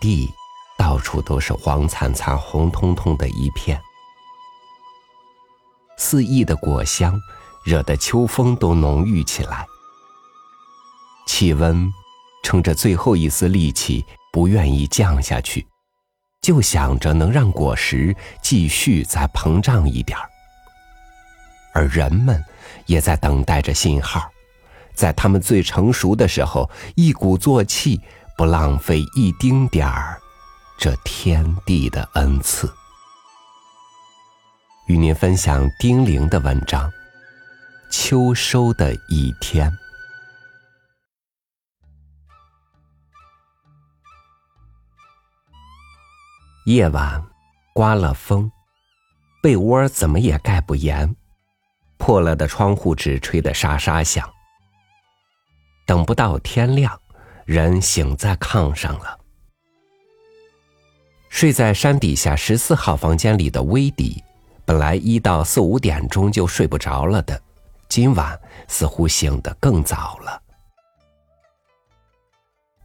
地到处都是黄灿灿、红彤彤的一片，四溢的果香惹得秋风都浓郁起来。气温撑着最后一丝力气，不愿意降下去，就想着能让果实继续再膨胀一点儿。而人们也在等待着信号，在他们最成熟的时候，一鼓作气，不浪费一丁点儿这天地的恩赐。与您分享丁玲的文章《秋收的一天》。夜晚，刮了风，被窝怎么也盖不严，破了的窗户纸吹得沙沙响。等不到天亮，人醒在炕上了。睡在山底下十四号房间里的威迪，本来一到四五点钟就睡不着了的，今晚似乎醒得更早了。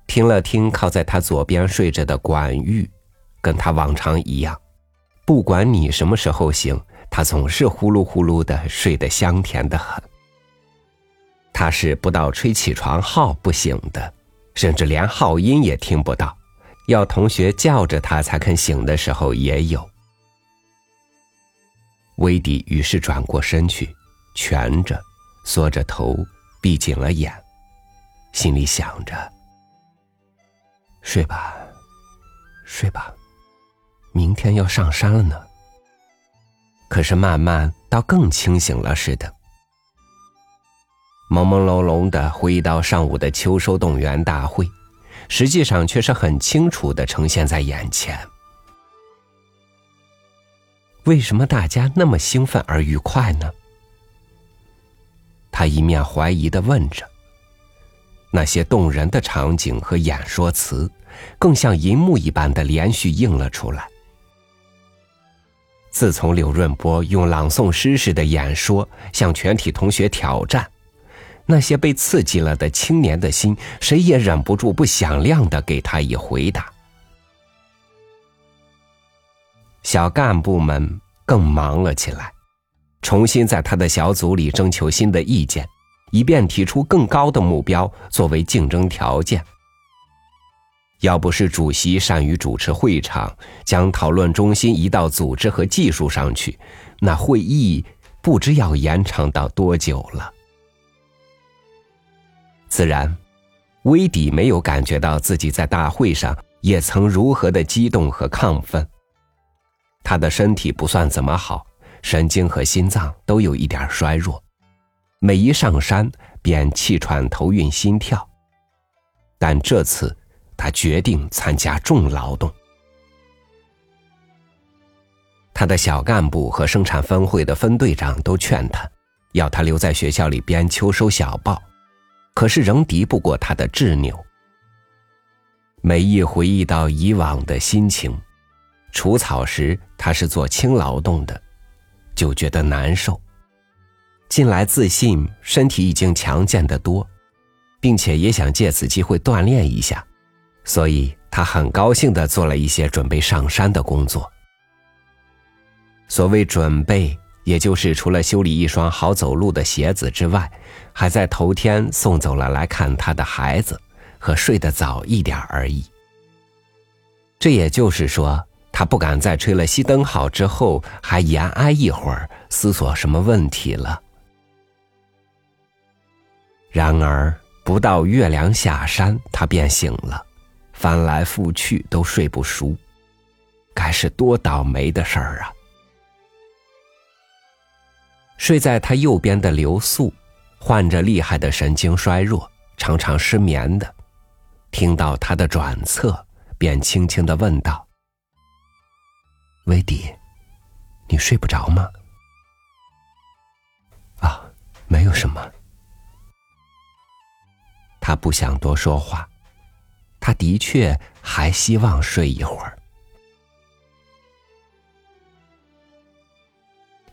听了听靠在他左边睡着的管玉。跟他往常一样，不管你什么时候醒，他总是呼噜呼噜的睡得香甜的很。他是不到吹起床号不醒的，甚至连号音也听不到，要同学叫着他才肯醒的时候也有。威迪于是转过身去，蜷着，缩着头，闭紧了眼，心里想着：睡吧，睡吧。明天要上山了呢。可是慢慢倒更清醒了似的，朦朦胧胧的回忆到上午的秋收动员大会，实际上却是很清楚的呈现在眼前。为什么大家那么兴奋而愉快呢？他一面怀疑的问着。那些动人的场景和演说词，更像银幕一般的连续映了出来。自从柳润波用朗诵诗式的演说向全体同学挑战，那些被刺激了的青年的心，谁也忍不住不响亮的给他以回答。小干部们更忙了起来，重新在他的小组里征求新的意见，以便提出更高的目标作为竞争条件。要不是主席善于主持会场，将讨论中心移到组织和技术上去，那会议不知要延长到多久了。自然，威迪没有感觉到自己在大会上也曾如何的激动和亢奋。他的身体不算怎么好，神经和心脏都有一点衰弱，每一上山便气喘、头晕、心跳。但这次。他决定参加重劳动。他的小干部和生产分会的分队长都劝他，要他留在学校里编秋收小报，可是仍敌不过他的执拗。每一回忆到以往的心情，除草时他是做轻劳动的，就觉得难受。近来自信身体已经强健得多，并且也想借此机会锻炼一下。所以他很高兴的做了一些准备上山的工作。所谓准备，也就是除了修理一双好走路的鞋子之外，还在头天送走了来看他的孩子，和睡得早一点而已。这也就是说，他不敢在吹了熄灯号之后还延安一会儿，思索什么问题了。然而，不到月亮下山，他便醒了。翻来覆去都睡不熟，该是多倒霉的事儿啊！睡在他右边的刘素，患着厉害的神经衰弱，常常失眠的。听到他的转侧，便轻轻的问道：“维迪，你睡不着吗？”“啊，没有什么。”他不想多说话。他的确还希望睡一会儿。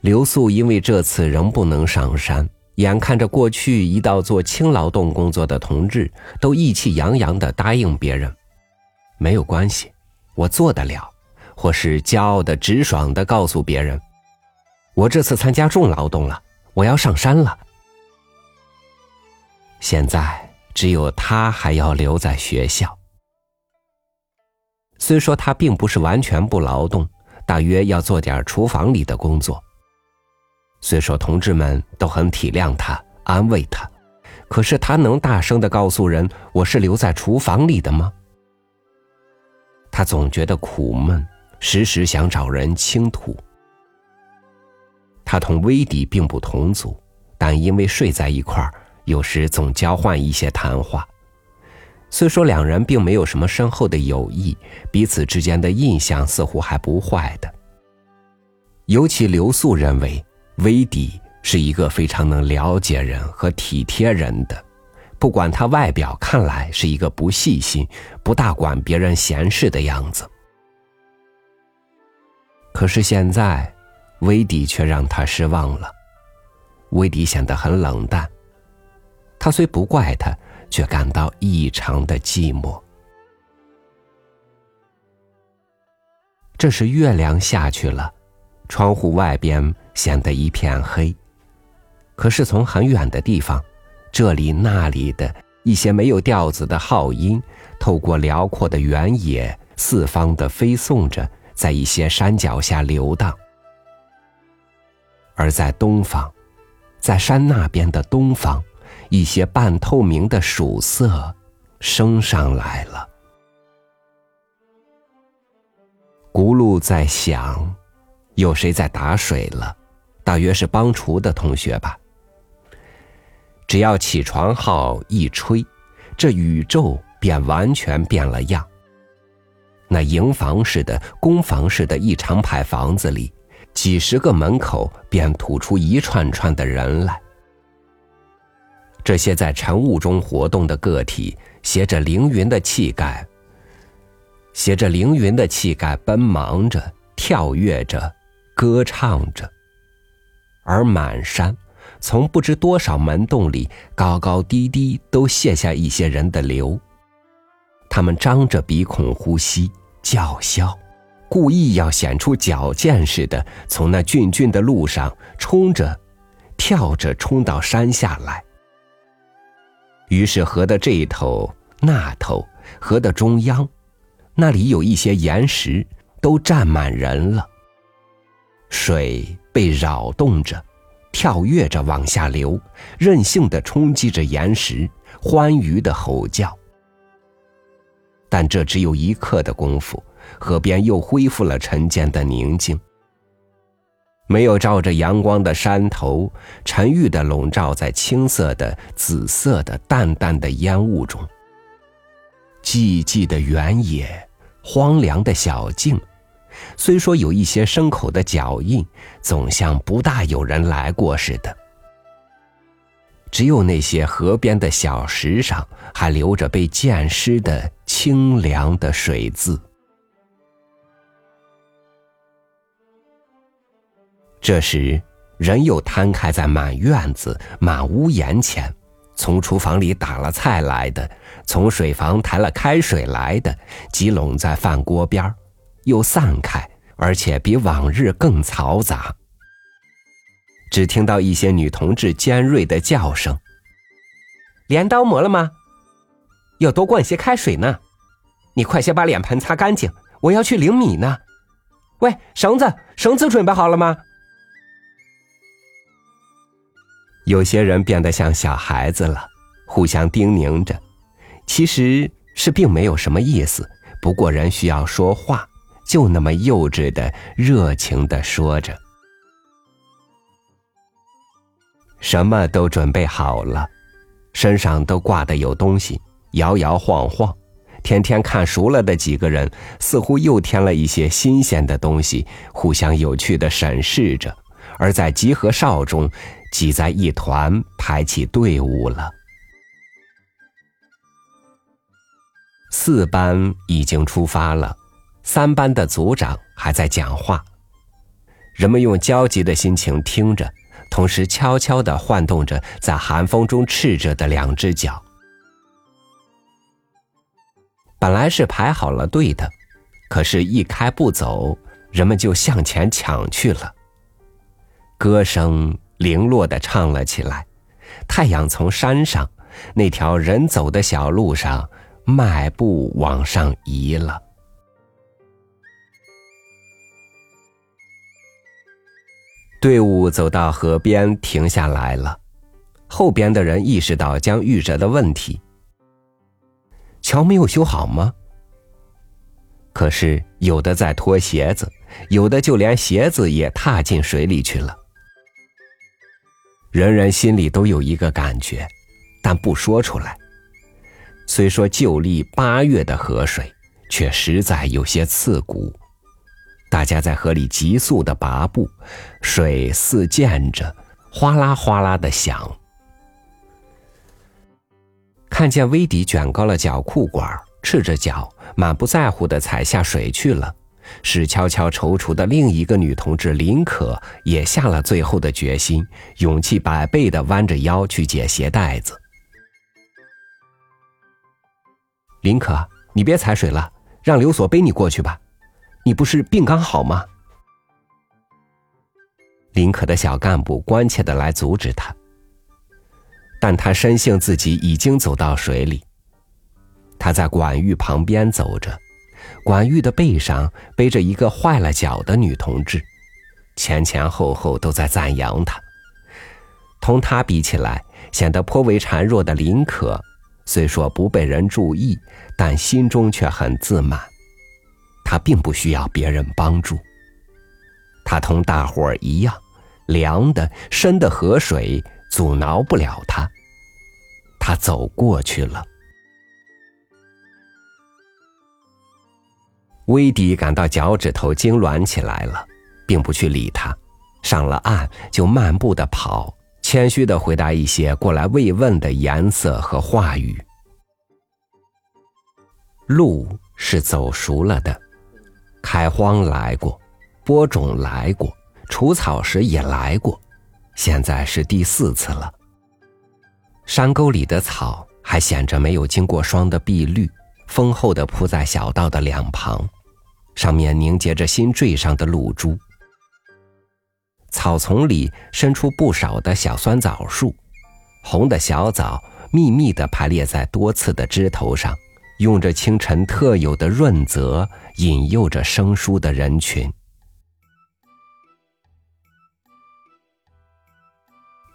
刘素因为这次仍不能上山，眼看着过去一道做轻劳动工作的同志都意气洋洋的答应别人，没有关系，我做得了。或是骄傲的、直爽的告诉别人：“我这次参加重劳动了，我要上山了。”现在只有他还要留在学校。虽说他并不是完全不劳动，大约要做点厨房里的工作。虽说同志们都很体谅他、安慰他，可是他能大声的告诉人：“我是留在厨房里的吗？”他总觉得苦闷。时时想找人倾吐。他同威迪并不同族，但因为睡在一块儿，有时总交换一些谈话。虽说两人并没有什么深厚的友谊，彼此之间的印象似乎还不坏的。尤其刘素认为，威迪是一个非常能了解人和体贴人的，不管他外表看来是一个不细心、不大管别人闲事的样子。可是现在，威迪却让他失望了。威迪显得很冷淡。他虽不怪他，却感到异常的寂寞。这时月亮下去了，窗户外边显得一片黑。可是从很远的地方，这里那里的一些没有调子的号音，透过辽阔的原野，四方的飞送着。在一些山脚下流荡，而在东方，在山那边的东方，一些半透明的曙色升上来了。轱辘在响，有谁在打水了？大约是帮厨的同学吧。只要起床号一吹，这宇宙便完全变了样。那营房似的、工房似的一长排房子里，几十个门口便吐出一串串的人来。这些在晨雾中活动的个体，携着凌云的气概，携着凌云的气概，奔忙着、跳跃着、歌唱着。而满山，从不知多少门洞里，高高低低都泻下一些人的流。他们张着鼻孔呼吸。叫嚣，故意要显出矫健似的，从那峻峻的路上冲着、跳着冲到山下来。于是河的这一头、那头，河的中央，那里有一些岩石，都站满人了。水被扰动着，跳跃着往下流，任性的冲击着岩石，欢愉的吼叫。但这只有一刻的功夫，河边又恢复了晨间的宁静。没有照着阳光的山头，沉郁的笼罩在青色的、紫色的、淡淡的烟雾中。寂寂的原野，荒凉的小径，虽说有一些牲口的脚印，总像不大有人来过似的。只有那些河边的小石上，还留着被溅湿的清凉的水渍。这时，人又摊开在满院子、满屋檐前，从厨房里打了菜来的，从水房抬了开水来的，集拢在饭锅边又散开，而且比往日更嘈杂。只听到一些女同志尖锐的叫声：“镰刀磨了吗？要多灌些开水呢。你快些把脸盆擦干净，我要去领米呢。喂，绳子，绳子准备好了吗？”有些人变得像小孩子了，互相叮咛着，其实是并没有什么意思。不过人需要说话，就那么幼稚的、热情的说着。什么都准备好了，身上都挂的有东西，摇摇晃晃。天天看熟了的几个人，似乎又添了一些新鲜的东西，互相有趣的审视着。而在集合哨中，挤在一团，排起队伍了。四班已经出发了，三班的组长还在讲话，人们用焦急的心情听着。同时，悄悄的晃动着在寒风中赤着的两只脚。本来是排好了队的，可是，一开步走，人们就向前抢去了。歌声零落的唱了起来，太阳从山上那条人走的小路上迈步往上移了。队伍走到河边停下来了，后边的人意识到将遇着的问题。桥没有修好吗？可是有的在脱鞋子，有的就连鞋子也踏进水里去了。人人心里都有一个感觉，但不说出来。虽说旧历八月的河水，却实在有些刺骨。大家在河里急速的拔步，水似溅着，哗啦哗啦的响。看见威迪卷高了脚裤管，赤着脚，满不在乎的踩下水去了。使悄悄踌躇的另一个女同志林可也下了最后的决心，勇气百倍的弯着腰去解鞋带子。林可，你别踩水了，让刘所背你过去吧。你不是病刚好吗？林可的小干部关切的来阻止他，但他深信自己已经走到水里。他在管玉旁边走着，管玉的背上背着一个坏了脚的女同志，前前后后都在赞扬他。同他比起来，显得颇为孱弱的林可，虽说不被人注意，但心中却很自满。他并不需要别人帮助，他同大伙儿一样，凉的深的河水阻挠不了他。他走过去了。威迪感到脚趾头痉挛起来了，并不去理他，上了岸就漫步的跑，谦虚的回答一些过来慰问的颜色和话语。路是走熟了的。开荒来过，播种来过，除草时也来过，现在是第四次了。山沟里的草还显着没有经过霜的碧绿，丰厚的铺在小道的两旁，上面凝结着新缀上的露珠。草丛里伸出不少的小酸枣树，红的小枣密密的排列在多刺的枝头上。用着清晨特有的润泽，引诱着生疏的人群。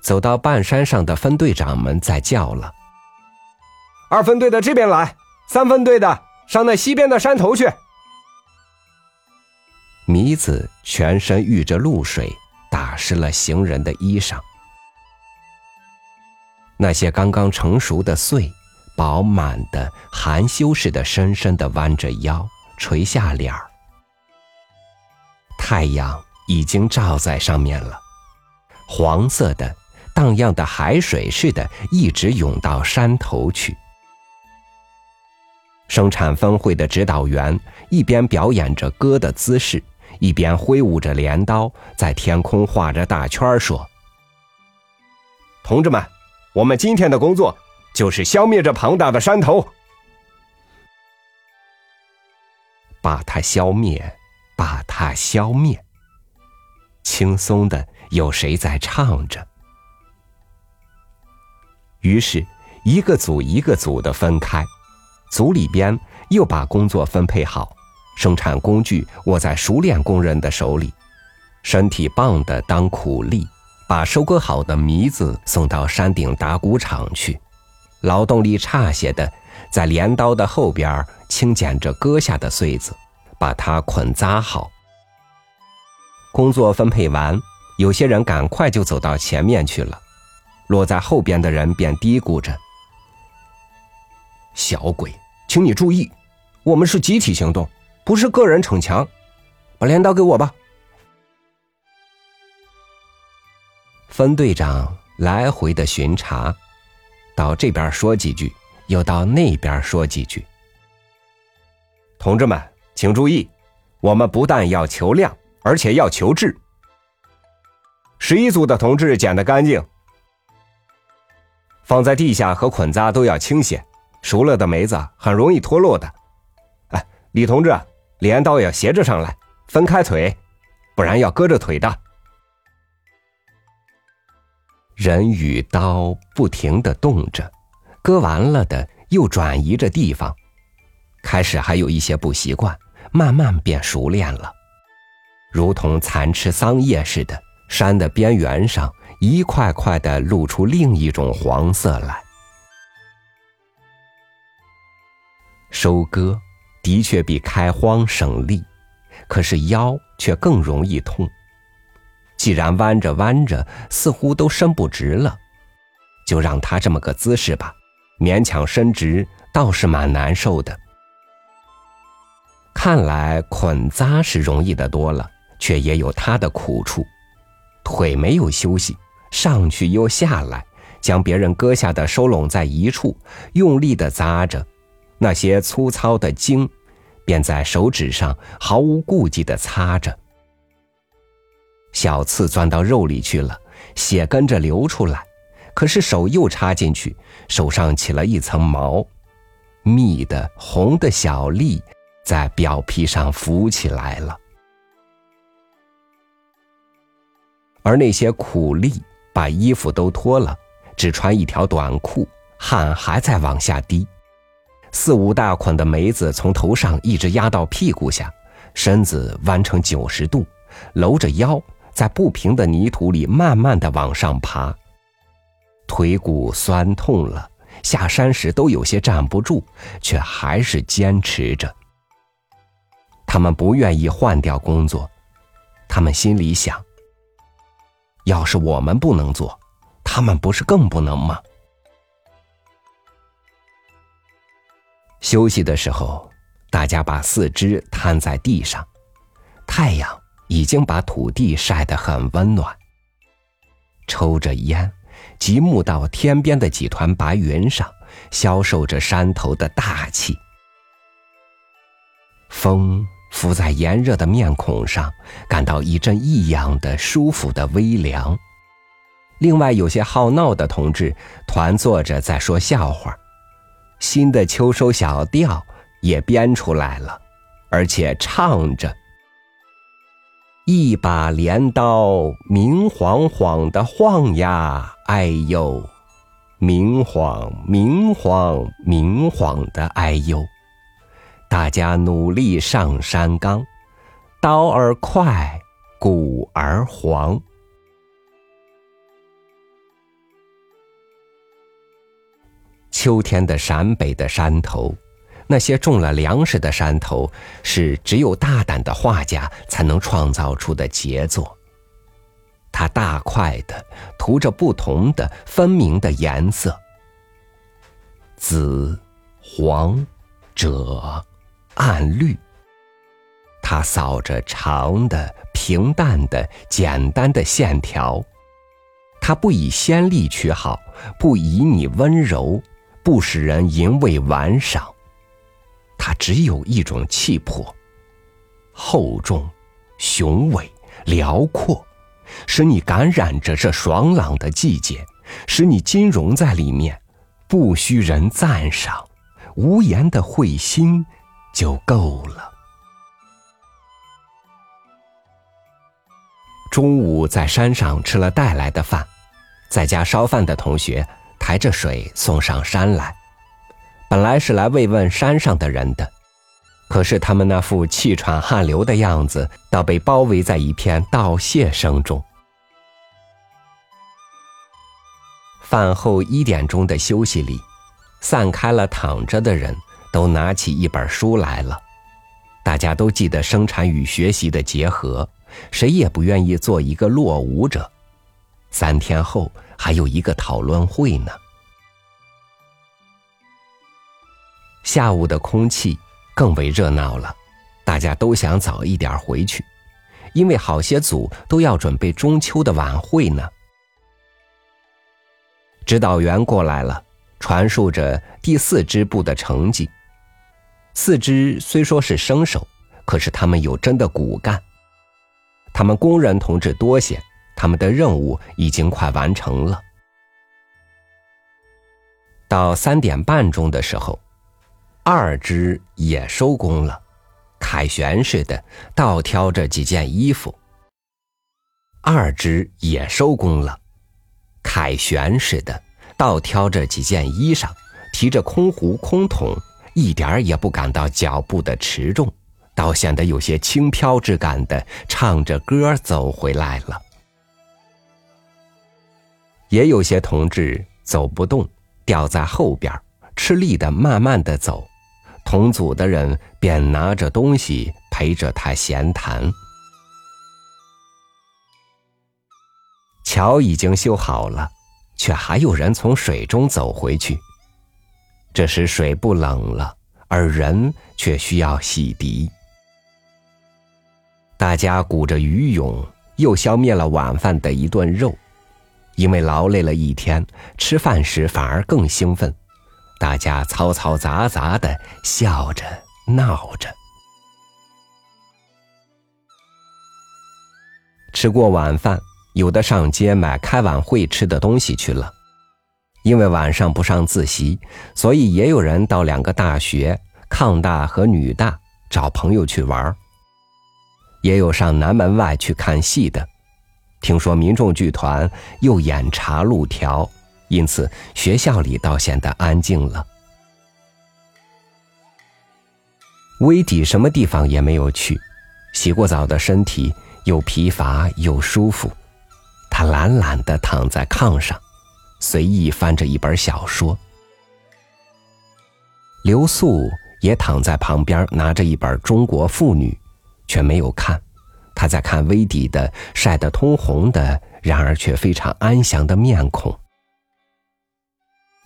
走到半山上的分队长们在叫了：“二分队的这边来，三分队的上那西边的山头去。”米子全身遇着露水，打湿了行人的衣裳。那些刚刚成熟的穗。饱满的含羞似的，深深的弯着腰，垂下脸儿。太阳已经照在上面了，黄色的、荡漾的海水似的，一直涌到山头去。生产分会的指导员一边表演着歌的姿势，一边挥舞着镰刀，在天空画着大圈，说：“同志们，我们今天的工作。”就是消灭这庞大的山头，把它消灭，把它消灭。轻松的，有谁在唱着？于是，一个组一个组的分开，组里边又把工作分配好，生产工具握在熟练工人的手里，身体棒的当苦力，把收割好的糜子送到山顶打谷场去。劳动力差些的，在镰刀的后边轻捡着割下的穗子，把它捆扎好。工作分配完，有些人赶快就走到前面去了，落在后边的人便嘀咕着：“小鬼，请你注意，我们是集体行动，不是个人逞强。把镰刀给我吧。”分队长来回的巡查。到这边说几句，又到那边说几句。同志们，请注意，我们不但要求量，而且要求质。十一组的同志捡得干净，放在地下和捆扎都要清些。熟了的梅子很容易脱落的，哎李同志，镰刀要斜着上来，分开腿，不然要割着腿的。人与刀不停的动着，割完了的又转移着地方。开始还有一些不习惯，慢慢变熟练了，如同蚕吃桑叶似的。山的边缘上一块块的露出另一种黄色来。收割的确比开荒省力，可是腰却更容易痛。既然弯着弯着，似乎都伸不直了，就让他这么个姿势吧，勉强伸直倒是蛮难受的。看来捆扎是容易的多了，却也有它的苦处。腿没有休息，上去又下来，将别人割下的收拢在一处，用力的扎着，那些粗糙的筋，便在手指上毫无顾忌的擦着。小刺钻到肉里去了，血跟着流出来，可是手又插进去，手上起了一层毛，密的红的小粒在表皮上浮起来了。而那些苦力把衣服都脱了，只穿一条短裤，汗还在往下滴，四五大捆的梅子从头上一直压到屁股下，身子弯成九十度，搂着腰。在不平的泥土里慢慢的往上爬，腿骨酸痛了，下山时都有些站不住，却还是坚持着。他们不愿意换掉工作，他们心里想：要是我们不能做，他们不是更不能吗？休息的时候，大家把四肢摊在地上，太阳。已经把土地晒得很温暖。抽着烟，极目到天边的几团白云上，消受着山头的大气。风拂在炎热的面孔上，感到一阵异样的舒服的微凉。另外，有些好闹的同志团坐着在说笑话，新的秋收小调也编出来了，而且唱着。一把镰刀明晃晃的晃呀，哎呦，明晃明晃明晃的哎呦！大家努力上山岗，刀儿快，鼓儿黄。秋天的陕北的山头。那些种了粮食的山头，是只有大胆的画家才能创造出的杰作。他大块的涂着不同的分明的颜色：紫、黄、赭、暗绿。他扫着长的、平淡的、简单的线条。他不以先例取好，不以你温柔，不使人淫味玩赏。它只有一种气魄，厚重、雄伟、辽阔，使你感染着这爽朗的季节，使你金融在里面，不需人赞赏，无言的会心就够了。中午在山上吃了带来的饭，在家烧饭的同学抬着水送上山来。本来是来慰问山上的人的，可是他们那副气喘汗流的样子，倒被包围在一片道谢声中。饭后一点钟的休息里，散开了躺着的人，都拿起一本书来了。大家都记得生产与学习的结合，谁也不愿意做一个落伍者。三天后还有一个讨论会呢。下午的空气更为热闹了，大家都想早一点回去，因为好些组都要准备中秋的晚会呢。指导员过来了，传述着第四支部的成绩。四支虽说是生手，可是他们有真的骨干。他们工人同志多些，他们的任务已经快完成了。到三点半钟的时候。二只也收工了，凯旋似的倒挑着几件衣服。二只也收工了，凯旋似的倒挑着几件衣裳，提着空壶空桶，一点儿也不感到脚步的持重，倒显得有些轻飘之感的唱着歌走回来了。也有些同志走不动，掉在后边，吃力的慢慢的走，同组的人便拿着东西陪着他闲谈。桥已经修好了，却还有人从水中走回去。这时水不冷了，而人却需要洗涤。大家鼓着鱼涌，又消灭了晚饭的一顿肉，因为劳累了一天，吃饭时反而更兴奋。大家嘈嘈杂杂的笑着闹着。吃过晚饭。有的上街买开晚会吃的东西去了，因为晚上不上自习，所以也有人到两个大学抗大和女大找朋友去玩也有上南门外去看戏的。听说民众剧团又演茶路条，因此学校里倒显得安静了。威迪什么地方也没有去，洗过澡的身体又疲乏又舒服。他懒懒的躺在炕上，随意翻着一本小说。刘素也躺在旁边，拿着一本《中国妇女》，却没有看。他在看威迪的晒得通红的，然而却非常安详的面孔。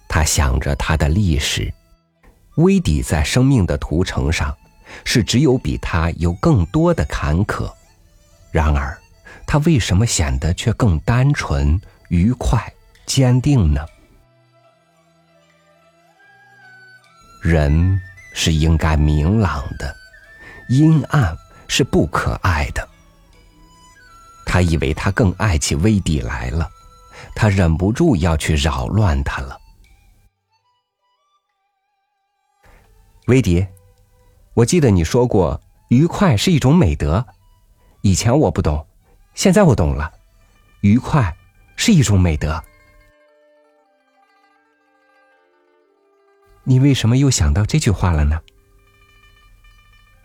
他想着他的历史，威迪在生命的途程上，是只有比他有更多的坎坷。然而。他为什么显得却更单纯、愉快、坚定呢？人是应该明朗的，阴暗是不可爱的。他以为他更爱起威迪来了，他忍不住要去扰乱他了。威迪，我记得你说过，愉快是一种美德，以前我不懂。现在我懂了，愉快是一种美德。你为什么又想到这句话了呢？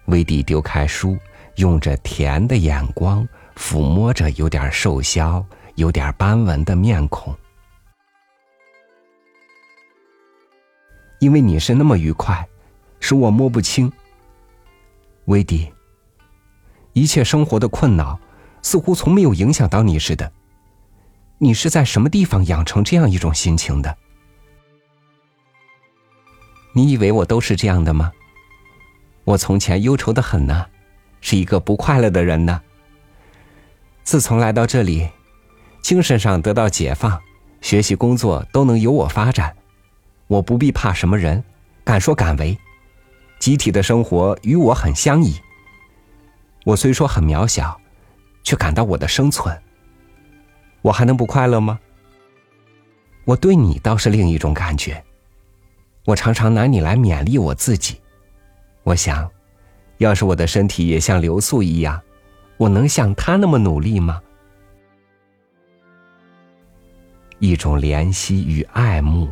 威迪丢开书，用着甜的眼光抚摸着有点瘦削、有点斑纹的面孔。因为你是那么愉快，使我摸不清。威迪，一切生活的困恼。似乎从没有影响到你似的。你是在什么地方养成这样一种心情的？你以为我都是这样的吗？我从前忧愁的很呢，是一个不快乐的人呢。自从来到这里，精神上得到解放，学习工作都能由我发展，我不必怕什么人，敢说敢为，集体的生活与我很相宜。我虽说很渺小。却感到我的生存，我还能不快乐吗？我对你倒是另一种感觉。我常常拿你来勉励我自己。我想，要是我的身体也像刘素一样，我能像他那么努力吗？一种怜惜与爱慕，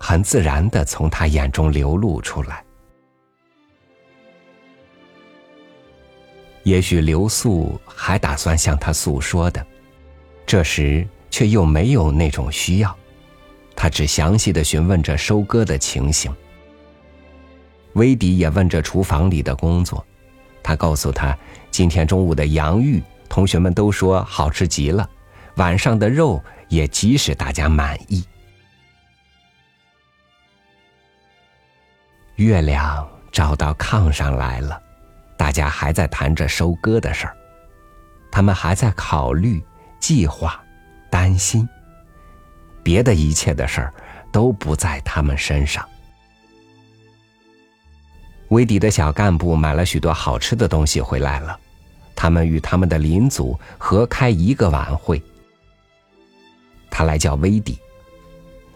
很自然的从他眼中流露出来。也许刘素还打算向他诉说的，这时却又没有那种需要。他只详细的询问着收割的情形。威迪也问着厨房里的工作，他告诉他，今天中午的洋芋，同学们都说好吃极了，晚上的肉也极使大家满意。月亮照到炕上来了。大家还在谈着收割的事儿，他们还在考虑、计划、担心，别的一切的事儿都不在他们身上。威迪的小干部买了许多好吃的东西回来了，他们与他们的邻组合开一个晚会。他来叫威迪，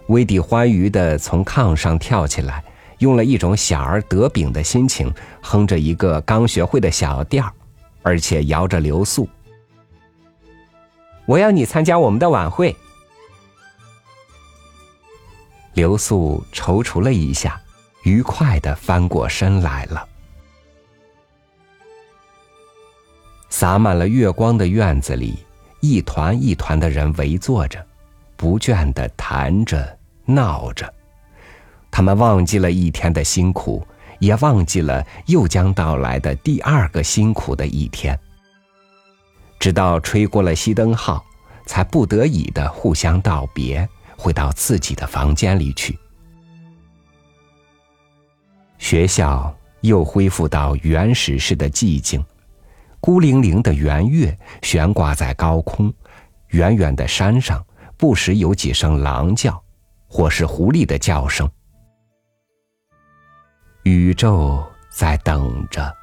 威迪欢愉的从炕上跳起来，用了一种小儿得饼的心情，哼着一个刚学会的小调，而且摇着流苏。我要你参加我们的晚会。刘素踌躇了一下，愉快的翻过身来了。洒满了月光的院子里，一团一团的人围坐着，不倦的谈着闹着。他们忘记了一天的辛苦，也忘记了又将到来的第二个辛苦的一天。直到吹过了熄灯号，才不得已的互相道别，回到自己的房间里去。学校又恢复到原始式的寂静，孤零零的圆月悬挂在高空，远远的山上不时有几声狼叫，或是狐狸的叫声。宇宙在等着，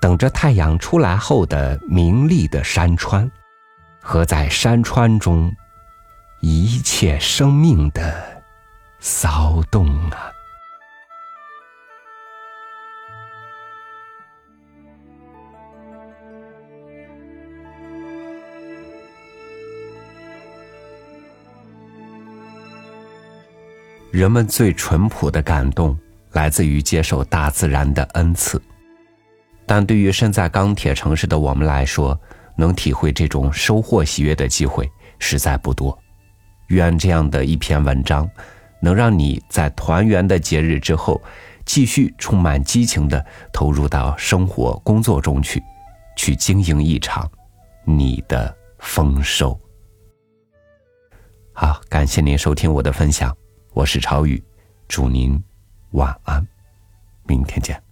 等着太阳出来后的明丽的山川，和在山川中一切生命的骚动啊！人们最淳朴的感动。来自于接受大自然的恩赐，但对于身在钢铁城市的我们来说，能体会这种收获喜悦的机会实在不多。愿这样的一篇文章，能让你在团圆的节日之后，继续充满激情的投入到生活工作中去，去经营一场你的丰收。好，感谢您收听我的分享，我是朝雨，祝您。晚安，明天见。